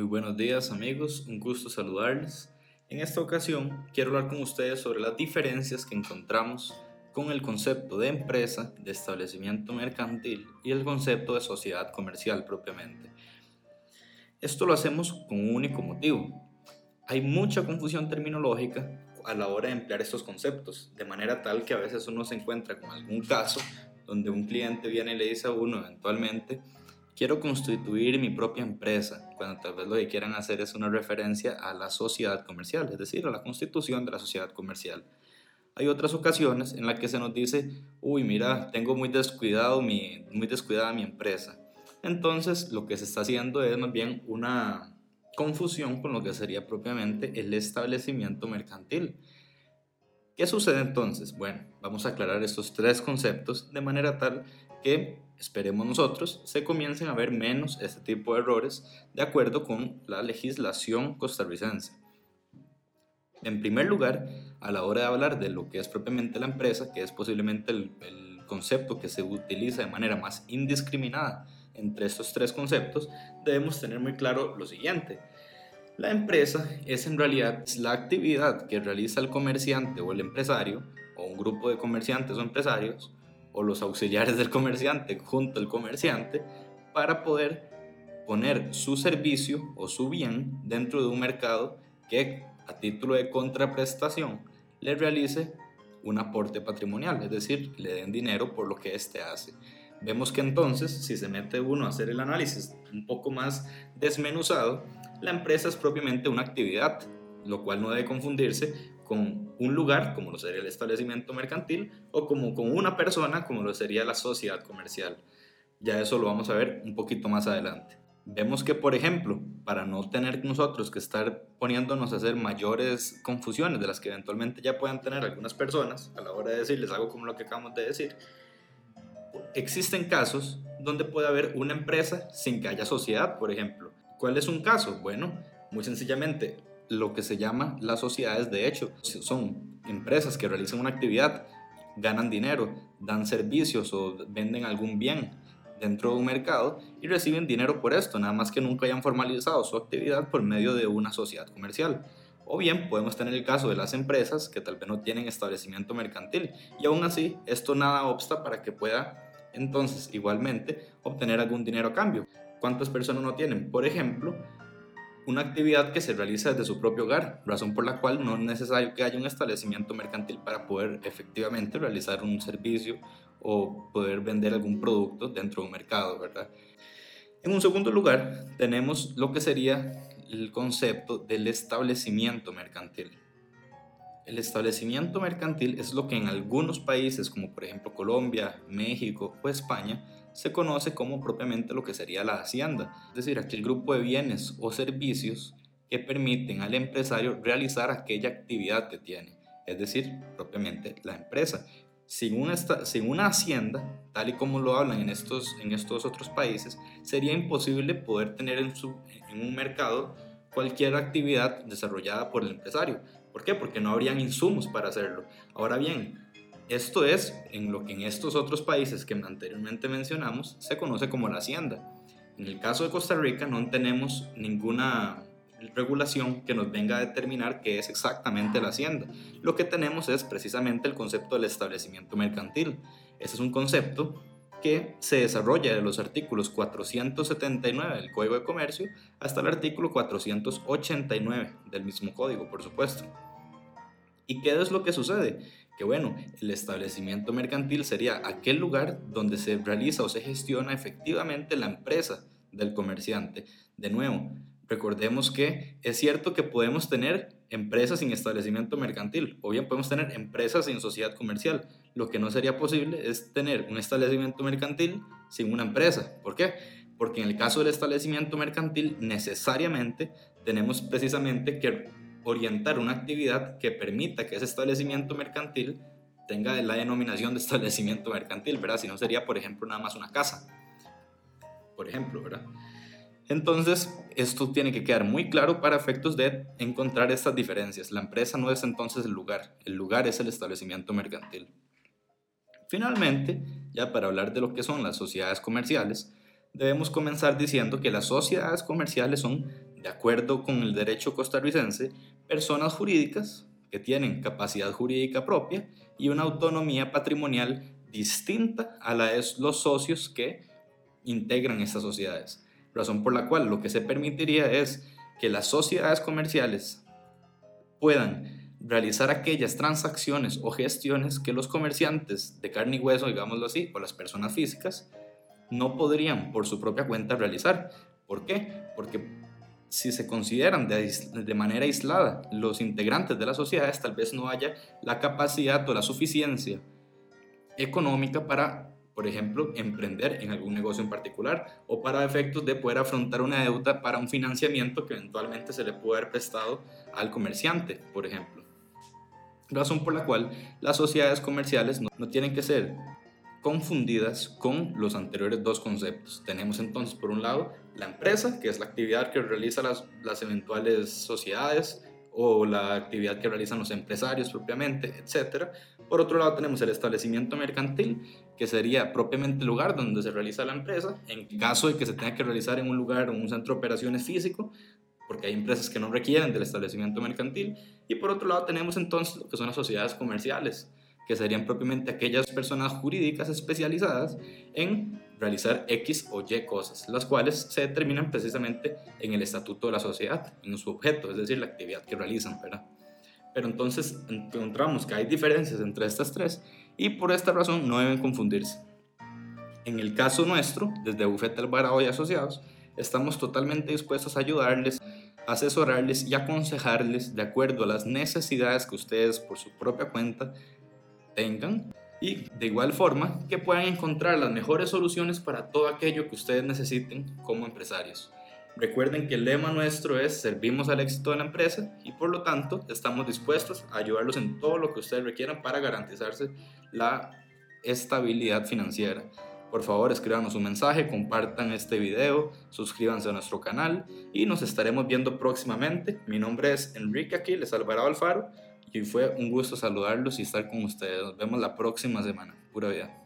Muy buenos días amigos, un gusto saludarles. En esta ocasión quiero hablar con ustedes sobre las diferencias que encontramos con el concepto de empresa, de establecimiento mercantil y el concepto de sociedad comercial propiamente. Esto lo hacemos con un único motivo. Hay mucha confusión terminológica a la hora de emplear estos conceptos, de manera tal que a veces uno se encuentra con algún caso donde un cliente viene y le dice a uno eventualmente, quiero constituir mi propia empresa, cuando tal vez lo que quieran hacer es una referencia a la sociedad comercial, es decir, a la constitución de la sociedad comercial. Hay otras ocasiones en las que se nos dice, uy, mira, tengo muy, descuidado mi, muy descuidada mi empresa. Entonces, lo que se está haciendo es más bien una confusión con lo que sería propiamente el establecimiento mercantil. ¿Qué sucede entonces? Bueno, vamos a aclarar estos tres conceptos de manera tal que, esperemos nosotros, se comiencen a ver menos este tipo de errores de acuerdo con la legislación costarricense. En primer lugar, a la hora de hablar de lo que es propiamente la empresa, que es posiblemente el, el concepto que se utiliza de manera más indiscriminada entre estos tres conceptos, debemos tener muy claro lo siguiente. La empresa es en realidad la actividad que realiza el comerciante o el empresario, o un grupo de comerciantes o empresarios, o los auxiliares del comerciante junto al comerciante, para poder poner su servicio o su bien dentro de un mercado que a título de contraprestación le realice un aporte patrimonial, es decir, le den dinero por lo que éste hace. Vemos que entonces, si se mete uno a hacer el análisis un poco más desmenuzado, la empresa es propiamente una actividad, lo cual no debe confundirse con un lugar, como lo sería el establecimiento mercantil, o como con una persona, como lo sería la sociedad comercial. Ya eso lo vamos a ver un poquito más adelante. Vemos que, por ejemplo, para no tener nosotros que estar poniéndonos a hacer mayores confusiones de las que eventualmente ya puedan tener algunas personas a la hora de decirles algo como lo que acabamos de decir, existen casos donde puede haber una empresa sin que haya sociedad, por ejemplo. ¿Cuál es un caso? Bueno, muy sencillamente, lo que se llama las sociedades de hecho. Son empresas que realizan una actividad, ganan dinero, dan servicios o venden algún bien dentro de un mercado y reciben dinero por esto, nada más que nunca hayan formalizado su actividad por medio de una sociedad comercial. O bien podemos tener el caso de las empresas que tal vez no tienen establecimiento mercantil y aún así esto nada obsta para que pueda entonces igualmente obtener algún dinero a cambio. ¿Cuántas personas no tienen? Por ejemplo, una actividad que se realiza desde su propio hogar, razón por la cual no es necesario que haya un establecimiento mercantil para poder efectivamente realizar un servicio o poder vender algún producto dentro de un mercado, ¿verdad? En un segundo lugar, tenemos lo que sería el concepto del establecimiento mercantil. El establecimiento mercantil es lo que en algunos países, como por ejemplo Colombia, México o España, se conoce como propiamente lo que sería la hacienda, es decir, aquel grupo de bienes o servicios que permiten al empresario realizar aquella actividad que tiene, es decir, propiamente la empresa. Sin una, sin una hacienda, tal y como lo hablan en estos, en estos otros países, sería imposible poder tener en, su, en un mercado cualquier actividad desarrollada por el empresario. ¿Por qué? Porque no habrían insumos para hacerlo. Ahora bien, esto es en lo que en estos otros países que anteriormente mencionamos se conoce como la hacienda. En el caso de Costa Rica no tenemos ninguna regulación que nos venga a determinar qué es exactamente la hacienda. Lo que tenemos es precisamente el concepto del establecimiento mercantil. Ese es un concepto que se desarrolla de los artículos 479 del Código de Comercio hasta el artículo 489 del mismo código, por supuesto. ¿Y qué es lo que sucede? Que bueno, el establecimiento mercantil sería aquel lugar donde se realiza o se gestiona efectivamente la empresa del comerciante. De nuevo, recordemos que es cierto que podemos tener empresas sin establecimiento mercantil o bien podemos tener empresas sin sociedad comercial. Lo que no sería posible es tener un establecimiento mercantil sin una empresa. ¿Por qué? Porque en el caso del establecimiento mercantil necesariamente tenemos precisamente que orientar una actividad que permita que ese establecimiento mercantil tenga la denominación de establecimiento mercantil, ¿verdad? Si no sería, por ejemplo, nada más una casa. Por ejemplo, ¿verdad? Entonces, esto tiene que quedar muy claro para efectos de encontrar estas diferencias. La empresa no es entonces el lugar, el lugar es el establecimiento mercantil. Finalmente, ya para hablar de lo que son las sociedades comerciales, debemos comenzar diciendo que las sociedades comerciales son de acuerdo con el derecho costarricense, personas jurídicas que tienen capacidad jurídica propia y una autonomía patrimonial distinta a la de los socios que integran estas sociedades. Razón por la cual lo que se permitiría es que las sociedades comerciales puedan realizar aquellas transacciones o gestiones que los comerciantes de carne y hueso, digámoslo así, o las personas físicas, no podrían por su propia cuenta realizar. ¿Por qué? Porque si se consideran de, manera aislada los integrantes de las sociedades, tal vez no haya la capacidad o la suficiencia económica para, por ejemplo, emprender en algún negocio en particular o para efectos de poder afrontar una deuda para un financiamiento que eventualmente se le puede haber prestado al comerciante, por ejemplo. Razón por la cual las sociedades comerciales no tienen que ser confundidas con los anteriores dos conceptos. Tenemos entonces, por un lado, la empresa, que es la actividad que realizan las, las eventuales sociedades o la actividad que realizan los empresarios propiamente, etc. Por otro lado, tenemos el establecimiento mercantil, que sería propiamente el lugar donde se realiza la empresa, en caso de que se tenga que realizar en un lugar o un centro de operaciones físico, porque hay empresas que no requieren del establecimiento mercantil. Y por otro lado, tenemos entonces lo que son las sociedades comerciales, que serían propiamente aquellas personas jurídicas especializadas en realizar X o Y cosas, las cuales se determinan precisamente en el estatuto de la sociedad, en su objeto, es decir, la actividad que realizan, ¿verdad? Pero entonces encontramos que hay diferencias entre estas tres y por esta razón no deben confundirse. En el caso nuestro, desde Bufete Alvarado y Asociados, estamos totalmente dispuestos a ayudarles, asesorarles y aconsejarles de acuerdo a las necesidades que ustedes por su propia cuenta tengan y de igual forma que puedan encontrar las mejores soluciones para todo aquello que ustedes necesiten como empresarios. Recuerden que el lema nuestro es servimos al éxito de la empresa y por lo tanto estamos dispuestos a ayudarlos en todo lo que ustedes requieran para garantizarse la estabilidad financiera. Por favor, escríbanos un mensaje, compartan este video, suscríbanse a nuestro canal y nos estaremos viendo próximamente. Mi nombre es Enrique Aquiles Alvarado Alfaro y fue un gusto saludarlos y estar con ustedes. Nos vemos la próxima semana. Pura vida.